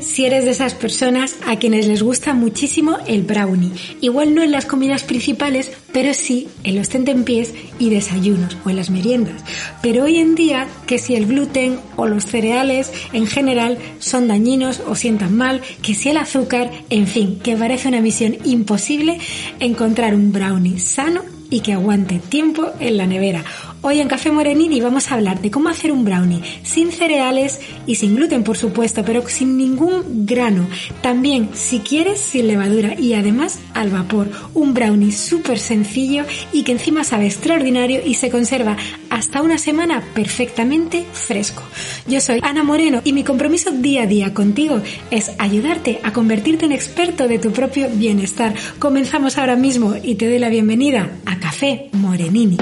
Si eres de esas personas a quienes les gusta muchísimo el brownie. Igual no en las comidas principales, pero sí en los tentempiés y desayunos o en las meriendas. Pero hoy en día, que si el gluten o los cereales en general son dañinos o sientan mal, que si el azúcar, en fin, que parece una misión imposible encontrar un brownie sano y que aguante tiempo en la nevera. Hoy en Café Morenini vamos a hablar de cómo hacer un brownie sin cereales y sin gluten, por supuesto, pero sin ningún grano. También, si quieres, sin levadura y además al vapor. Un brownie súper sencillo y que encima sabe extraordinario y se conserva hasta una semana perfectamente fresco. Yo soy Ana Moreno y mi compromiso día a día contigo es ayudarte a convertirte en experto de tu propio bienestar. Comenzamos ahora mismo y te doy la bienvenida a Café Morenini.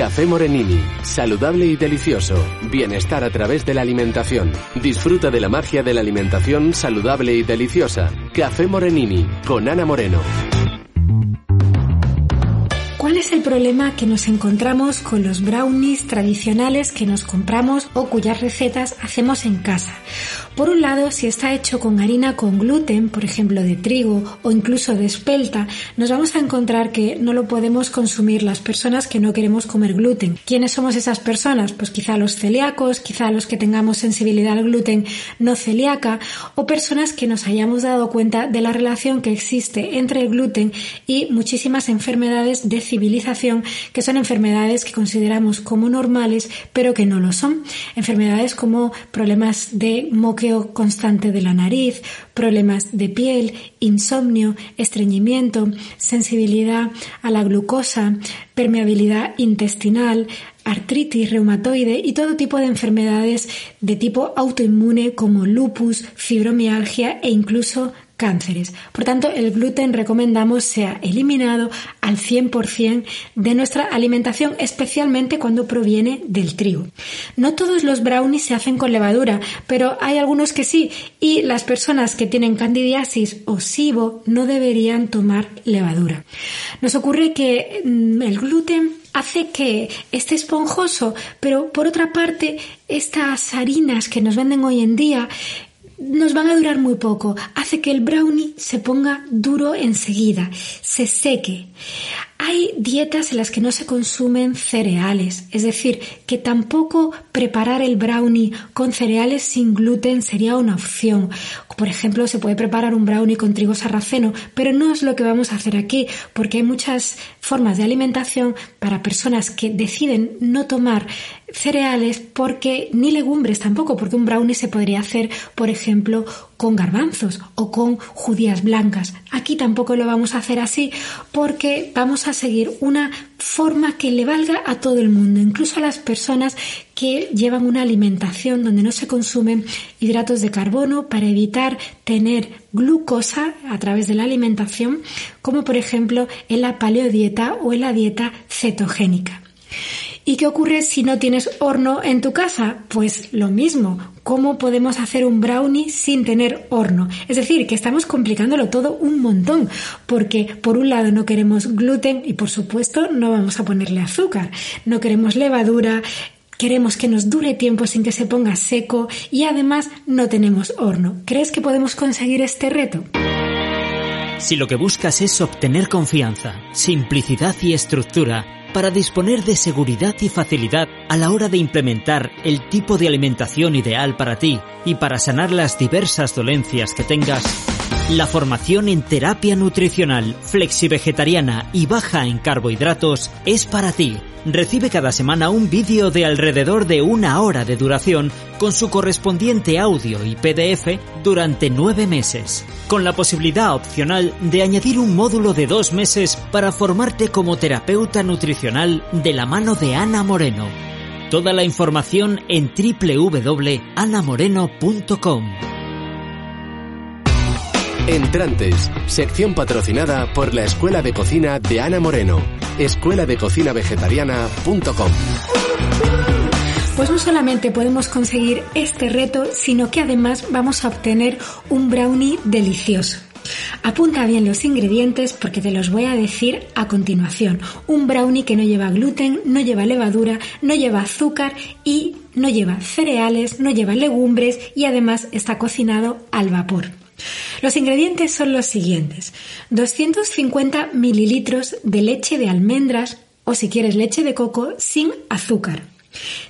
Café Morenini, saludable y delicioso. Bienestar a través de la alimentación. Disfruta de la magia de la alimentación saludable y deliciosa. Café Morenini, con Ana Moreno. ¿Cuál es el problema que nos encontramos con los brownies tradicionales que nos compramos o cuyas recetas hacemos en casa? Por un lado, si está hecho con harina con gluten, por ejemplo de trigo o incluso de espelta, nos vamos a encontrar que no lo podemos consumir las personas que no queremos comer gluten. ¿Quiénes somos esas personas? Pues quizá los celíacos, quizá los que tengamos sensibilidad al gluten no celíaca o personas que nos hayamos dado cuenta de la relación que existe entre el gluten y muchísimas enfermedades de civilización que son enfermedades que consideramos como normales pero que no lo son. Enfermedades como problemas de moqueo constante de la nariz, problemas de piel, insomnio, estreñimiento, sensibilidad a la glucosa, permeabilidad intestinal, artritis reumatoide y todo tipo de enfermedades de tipo autoinmune como lupus, fibromialgia e incluso cánceres. Por tanto, el gluten recomendamos sea eliminado al 100% de nuestra alimentación, especialmente cuando proviene del trigo. No todos los brownies se hacen con levadura, pero hay algunos que sí, y las personas que tienen candidiasis o SIBO no deberían tomar levadura. Nos ocurre que mm, el gluten hace que esté esponjoso, pero por otra parte, estas harinas que nos venden hoy en día nos van a durar muy poco. Hace que el brownie se ponga duro enseguida, se seque. Hay dietas en las que no se consumen cereales, es decir, que tampoco preparar el brownie con cereales sin gluten sería una opción. Por ejemplo, se puede preparar un brownie con trigo sarraceno, pero no es lo que vamos a hacer aquí, porque hay muchas formas de alimentación para personas que deciden no tomar cereales porque ni legumbres tampoco, porque un brownie se podría hacer, por ejemplo, con garbanzos o con judías blancas. Aquí tampoco lo vamos a hacer así porque vamos a seguir una forma que le valga a todo el mundo, incluso a las personas que llevan una alimentación donde no se consumen hidratos de carbono para evitar tener glucosa a través de la alimentación, como por ejemplo en la paleodieta o en la dieta cetogénica. ¿Y qué ocurre si no tienes horno en tu casa? Pues lo mismo. ¿Cómo podemos hacer un brownie sin tener horno? Es decir, que estamos complicándolo todo un montón, porque por un lado no queremos gluten y por supuesto no vamos a ponerle azúcar, no queremos levadura, queremos que nos dure tiempo sin que se ponga seco y además no tenemos horno. ¿Crees que podemos conseguir este reto? Si lo que buscas es obtener confianza, simplicidad y estructura, para disponer de seguridad y facilidad a la hora de implementar el tipo de alimentación ideal para ti y para sanar las diversas dolencias que tengas, la formación en terapia nutricional, flexivegetariana y baja en carbohidratos es para ti. Recibe cada semana un vídeo de alrededor de una hora de duración con su correspondiente audio y PDF durante nueve meses, con la posibilidad opcional de añadir un módulo de dos meses para formarte como terapeuta nutricional de la mano de Ana Moreno. Toda la información en www.anamoreno.com. Entrantes, sección patrocinada por la Escuela de Cocina de Ana Moreno. Escuela de Cocina Vegetariana.com. Pues no solamente podemos conseguir este reto, sino que además vamos a obtener un brownie delicioso. Apunta bien los ingredientes porque te los voy a decir a continuación. Un brownie que no lleva gluten, no lleva levadura, no lleva azúcar y no lleva cereales, no lleva legumbres y además está cocinado al vapor. Los ingredientes son los siguientes. 250 mililitros de leche de almendras o si quieres leche de coco sin azúcar.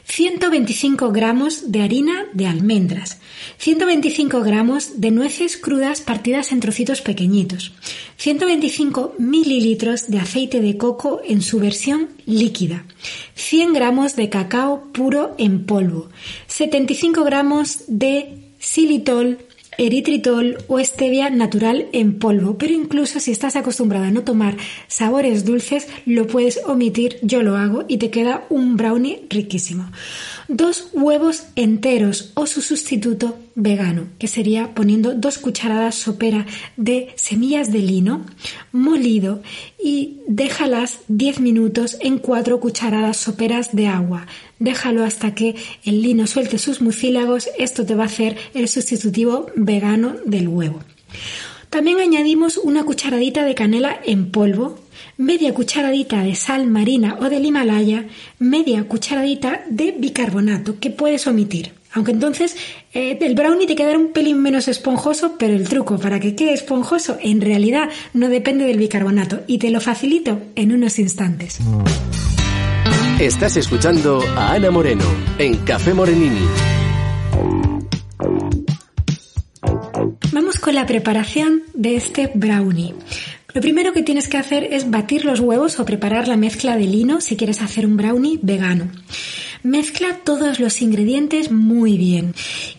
125 gramos de harina de almendras, 125 gramos de nueces crudas partidas en trocitos pequeñitos, 125 mililitros de aceite de coco en su versión líquida, 100 gramos de cacao puro en polvo, 75 gramos de xilitol eritritol o stevia natural en polvo, pero incluso si estás acostumbrada a no tomar sabores dulces, lo puedes omitir, yo lo hago y te queda un brownie riquísimo. Dos huevos enteros o su sustituto vegano, que sería poniendo dos cucharadas sopera de semillas de lino molido y déjalas 10 minutos en cuatro cucharadas soperas de agua. Déjalo hasta que el lino suelte sus mucílagos. Esto te va a hacer el sustitutivo vegano del huevo. También añadimos una cucharadita de canela en polvo, media cucharadita de sal marina o del Himalaya, media cucharadita de bicarbonato que puedes omitir. Aunque entonces eh, el brownie te quedará un pelín menos esponjoso, pero el truco para que quede esponjoso en realidad no depende del bicarbonato y te lo facilito en unos instantes. Estás escuchando a Ana Moreno en Café Morenini. Vamos con la preparación de este brownie. Lo primero que tienes que hacer es batir los huevos o preparar la mezcla de lino si quieres hacer un brownie vegano. Mezcla todos los ingredientes muy bien.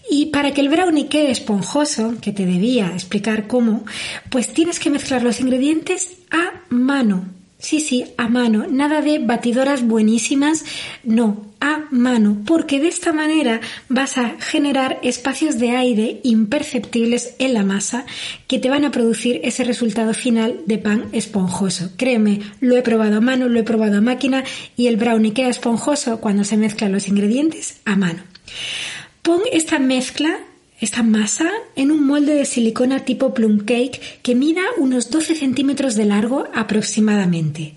Y para que el brownie quede esponjoso, que te debía explicar cómo, pues tienes que mezclar los ingredientes a mano Sí, sí, a mano, nada de batidoras buenísimas, no, a mano, porque de esta manera vas a generar espacios de aire imperceptibles en la masa que te van a producir ese resultado final de pan esponjoso. Créeme, lo he probado a mano, lo he probado a máquina y el brownie queda esponjoso cuando se mezclan los ingredientes a mano. Pon esta mezcla esta masa en un molde de silicona tipo plum cake que mida unos 12 centímetros de largo aproximadamente.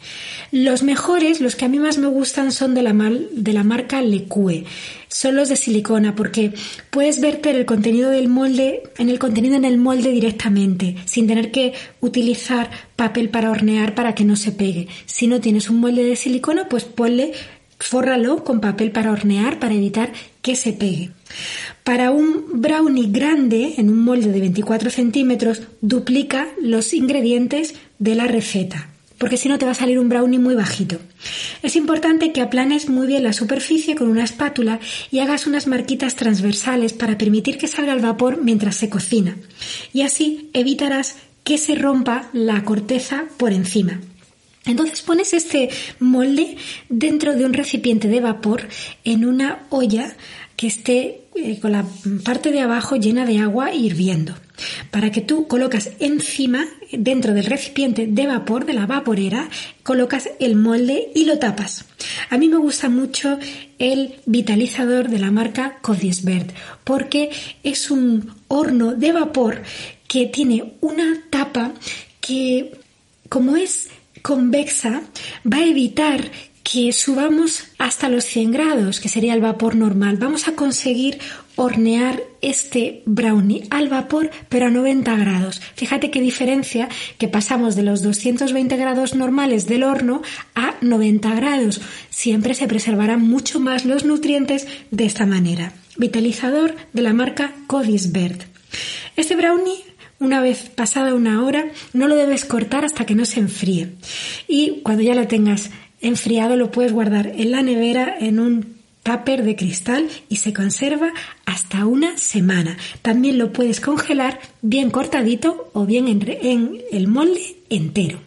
Los mejores, los que a mí más me gustan, son de la, de la marca Lecue. Son los de silicona porque puedes verter el contenido del molde en el contenido en el molde directamente, sin tener que utilizar papel para hornear para que no se pegue. Si no tienes un molde de silicona, pues ponle, fórralo con papel para hornear para evitar que se pegue. Para un brownie grande, en un molde de 24 centímetros, duplica los ingredientes de la receta, porque si no te va a salir un brownie muy bajito. Es importante que aplanes muy bien la superficie con una espátula y hagas unas marquitas transversales para permitir que salga el vapor mientras se cocina. Y así evitarás que se rompa la corteza por encima. Entonces pones este molde dentro de un recipiente de vapor en una olla que esté eh, con la parte de abajo llena de agua hirviendo. Para que tú colocas encima, dentro del recipiente de vapor, de la vaporera, colocas el molde y lo tapas. A mí me gusta mucho el vitalizador de la marca Codisbert porque es un horno de vapor que tiene una tapa que, como es convexa, va a evitar que subamos hasta los 100 grados, que sería el vapor normal. Vamos a conseguir hornear este brownie al vapor, pero a 90 grados. Fíjate qué diferencia que pasamos de los 220 grados normales del horno a 90 grados. Siempre se preservarán mucho más los nutrientes de esta manera. Vitalizador de la marca Codisbert. Este brownie una vez pasada una hora, no lo debes cortar hasta que no se enfríe. Y cuando ya lo tengas enfriado lo puedes guardar en la nevera en un tupper de cristal y se conserva hasta una semana. También lo puedes congelar bien cortadito o bien en, en el molde entero.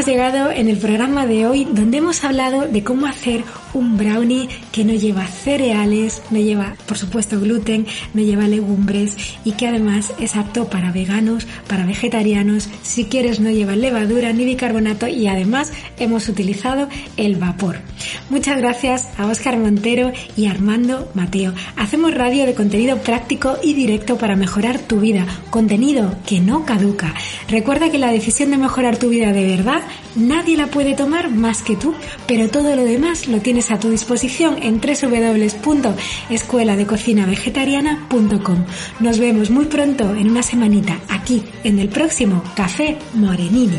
Llegado en el programa de hoy donde hemos hablado de cómo hacer un brownie que no lleva cereales, no lleva por supuesto gluten, no lleva legumbres y que además es apto para veganos, para vegetarianos, si quieres no lleva levadura ni bicarbonato y además hemos utilizado el vapor. Muchas gracias a Óscar Montero y Armando Mateo. Hacemos radio de contenido práctico y directo para mejorar tu vida, contenido que no caduca. Recuerda que la decisión de mejorar tu vida de verdad nadie la puede tomar más que tú, pero todo lo demás lo tienes a tu disposición en www.escueladecocinavegetariana.com. Nos vemos muy pronto en una semanita aquí en el próximo Café Morenini.